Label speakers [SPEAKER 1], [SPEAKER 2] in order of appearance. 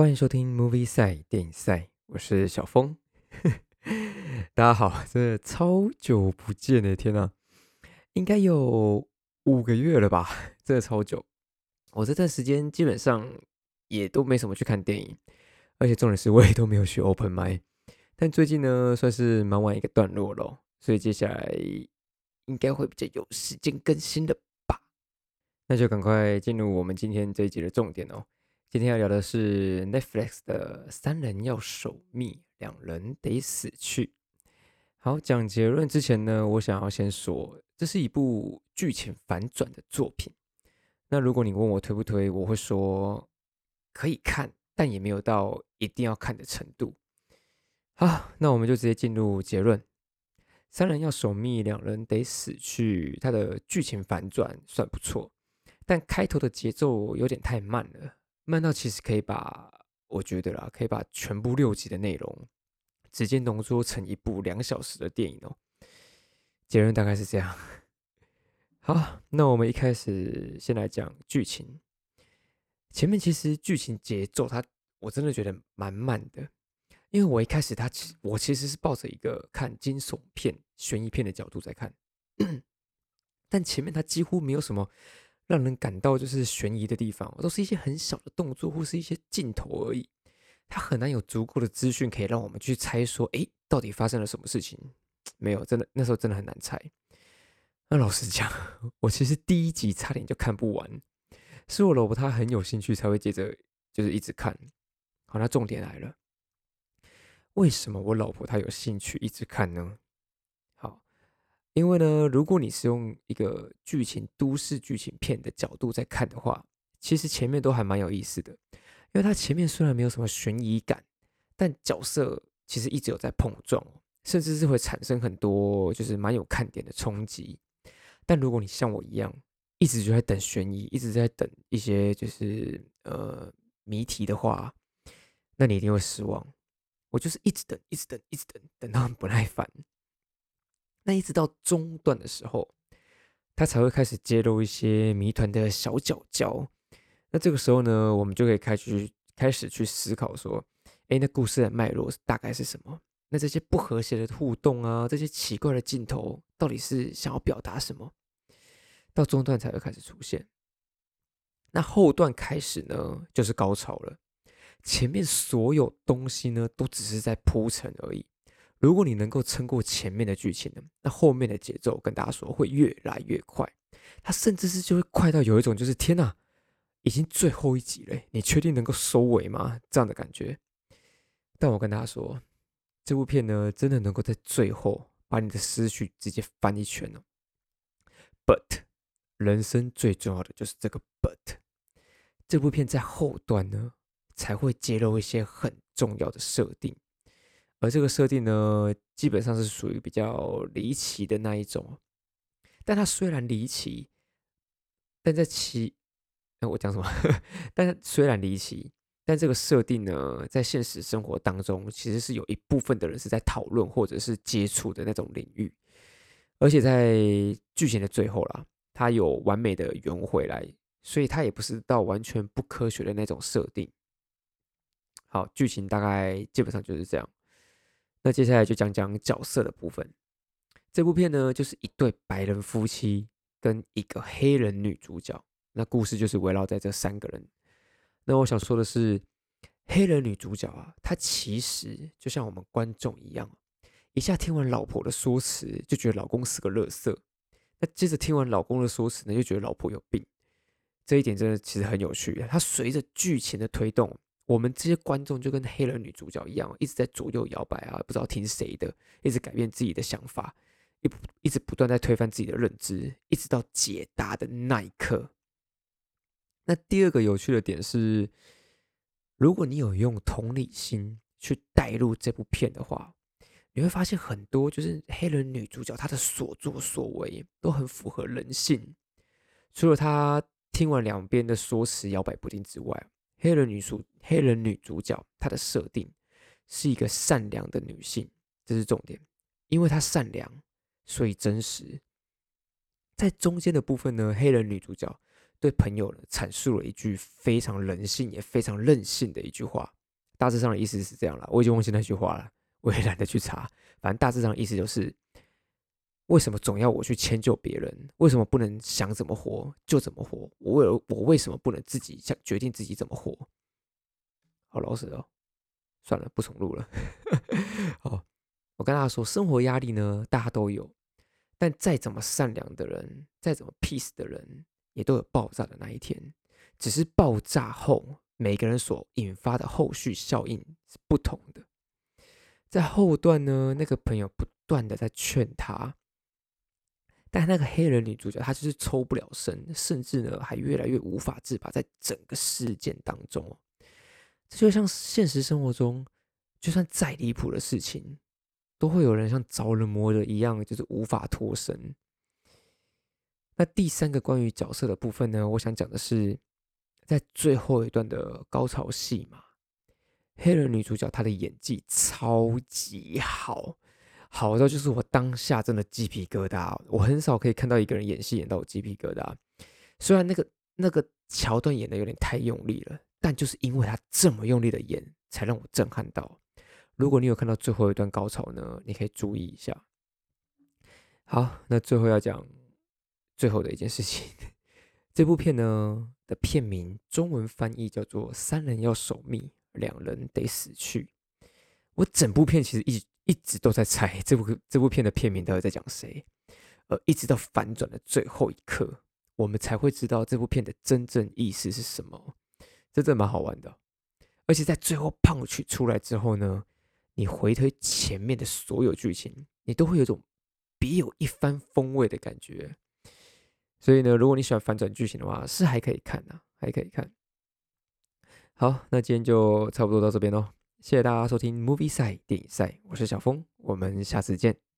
[SPEAKER 1] 欢迎收听 Movie 赛电影赛，我是小峰。大家好，真的超久不见的天呐，应该有五个月了吧？真的超久。我这段时间基本上也都没什么去看电影，而且重点是我也都没有去 Open m i 但最近呢，算是忙完一个段落咯，所以接下来应该会比较有时间更新的吧。那就赶快进入我们今天这一集的重点哦。今天要聊的是 Netflix 的《三人要守密，两人得死去》。好，讲结论之前呢，我想要先说，这是一部剧情反转的作品。那如果你问我推不推，我会说可以看，但也没有到一定要看的程度。好，那我们就直接进入结论：《三人要守密，两人得死去》。它的剧情反转算不错，但开头的节奏有点太慢了。慢到其实可以把，我觉得啦，可以把全部六集的内容直接浓缩成一部两小时的电影哦。结论大概是这样。好，那我们一开始先来讲剧情。前面其实剧情节奏，它我真的觉得蛮慢的，因为我一开始它其我其实是抱着一个看惊悚片、悬疑片的角度在看，但前面它几乎没有什么。让人感到就是悬疑的地方，都是一些很小的动作或是一些镜头而已。它很难有足够的资讯可以让我们去猜说，哎，到底发生了什么事情？没有，真的那时候真的很难猜。那老实讲，我其实第一集差点就看不完，是我老婆她很有兴趣才会接着就是一直看。好，那重点来了，为什么我老婆她有兴趣一直看呢？因为呢，如果你是用一个剧情都市剧情片的角度在看的话，其实前面都还蛮有意思的。因为它前面虽然没有什么悬疑感，但角色其实一直有在碰撞，甚至是会产生很多就是蛮有看点的冲击。但如果你像我一样，一直就在等悬疑，一直在等一些就是呃谜题的话，那你一定会失望。我就是一直等，一直等，一直等，等到很不耐烦。那一直到中段的时候，他才会开始揭露一些谜团的小角角。那这个时候呢，我们就可以开始开始去思考说，哎，那故事的脉络大概是什么？那这些不和谐的互动啊，这些奇怪的镜头，到底是想要表达什么？到中段才会开始出现。那后段开始呢，就是高潮了。前面所有东西呢，都只是在铺陈而已。如果你能够撑过前面的剧情呢，那后面的节奏跟大家说会越来越快，它甚至是就会快到有一种就是天哪，已经最后一集了，你确定能够收尾吗？这样的感觉。但我跟大家说，这部片呢，真的能够在最后把你的思绪直接翻一圈哦。But 人生最重要的就是这个 But，这部片在后段呢才会揭露一些很重要的设定。而这个设定呢，基本上是属于比较离奇的那一种。但它虽然离奇，但在奇……哎，我讲什么？但虽然离奇，但这个设定呢，在现实生活当中，其实是有一部分的人是在讨论或者是接触的那种领域。而且在剧情的最后啦，它有完美的圆回来，所以它也不是到完全不科学的那种设定。好，剧情大概基本上就是这样。那接下来就讲讲角色的部分。这部片呢，就是一对白人夫妻跟一个黑人女主角。那故事就是围绕在这三个人。那我想说的是，黑人女主角啊，她其实就像我们观众一样，一下听完老婆的说辞，就觉得老公是个垃圾；那接着听完老公的说辞呢，就觉得老婆有病。这一点真的其实很有趣。它随着剧情的推动。我们这些观众就跟黑人女主角一样，一直在左右摇摆啊，不知道听谁的，一直改变自己的想法，一一直不断在推翻自己的认知，一直到解答的那一刻。那第二个有趣的点是，如果你有用同理心去带入这部片的话，你会发现很多就是黑人女主角她的所作所为都很符合人性。除了她听完两边的说辞摇摆不定之外，黑人女主黑人女主角她的设定是一个善良的女性，这是重点，因为她善良，所以真实。在中间的部分呢，黑人女主角对朋友呢阐述了一句非常人性也非常任性的一句话，大致上的意思是这样了，我已经忘记那句话了，我也懒得去查，反正大致上的意思就是，为什么总要我去迁就别人？为什么不能想怎么活就怎么活？我为我为什么不能自己想决定自己怎么活？好老实哦，算了，不重录了。好，我跟大家说，生活压力呢，大家都有，但再怎么善良的人，再怎么 peace 的人。也都有爆炸的那一天，只是爆炸后每个人所引发的后续效应是不同的。在后段呢，那个朋友不断的在劝他，但那个黑人女主角她就是抽不了身，甚至呢还越来越无法自拔。在整个事件当中，这就像现实生活中，就算再离谱的事情，都会有人像着了魔的一样，就是无法脱身。那第三个关于角色的部分呢？我想讲的是，在最后一段的高潮戏嘛，黑人女主角她的演技超级好，好到就是我当下真的鸡皮疙瘩。我很少可以看到一个人演戏演到我鸡皮疙瘩。虽然那个那个桥段演的有点太用力了，但就是因为他这么用力的演，才让我震撼到。如果你有看到最后一段高潮呢，你可以注意一下。好，那最后要讲。最后的一件事情，这部片呢的片名中文翻译叫做“三人要守密，两人得死去”。我整部片其实一直一直都在猜这部这部片的片名到底在讲谁，而一直到反转的最后一刻，我们才会知道这部片的真正意思是什么。真的蛮好玩的，而且在最后胖曲出来之后呢，你回推前面的所有剧情，你都会有种别有一番风味的感觉。所以呢，如果你喜欢反转剧情的话，是还可以看的，还可以看。好，那今天就差不多到这边喽，谢谢大家收听 Movie 赛电影赛，我是小峰，我们下次见。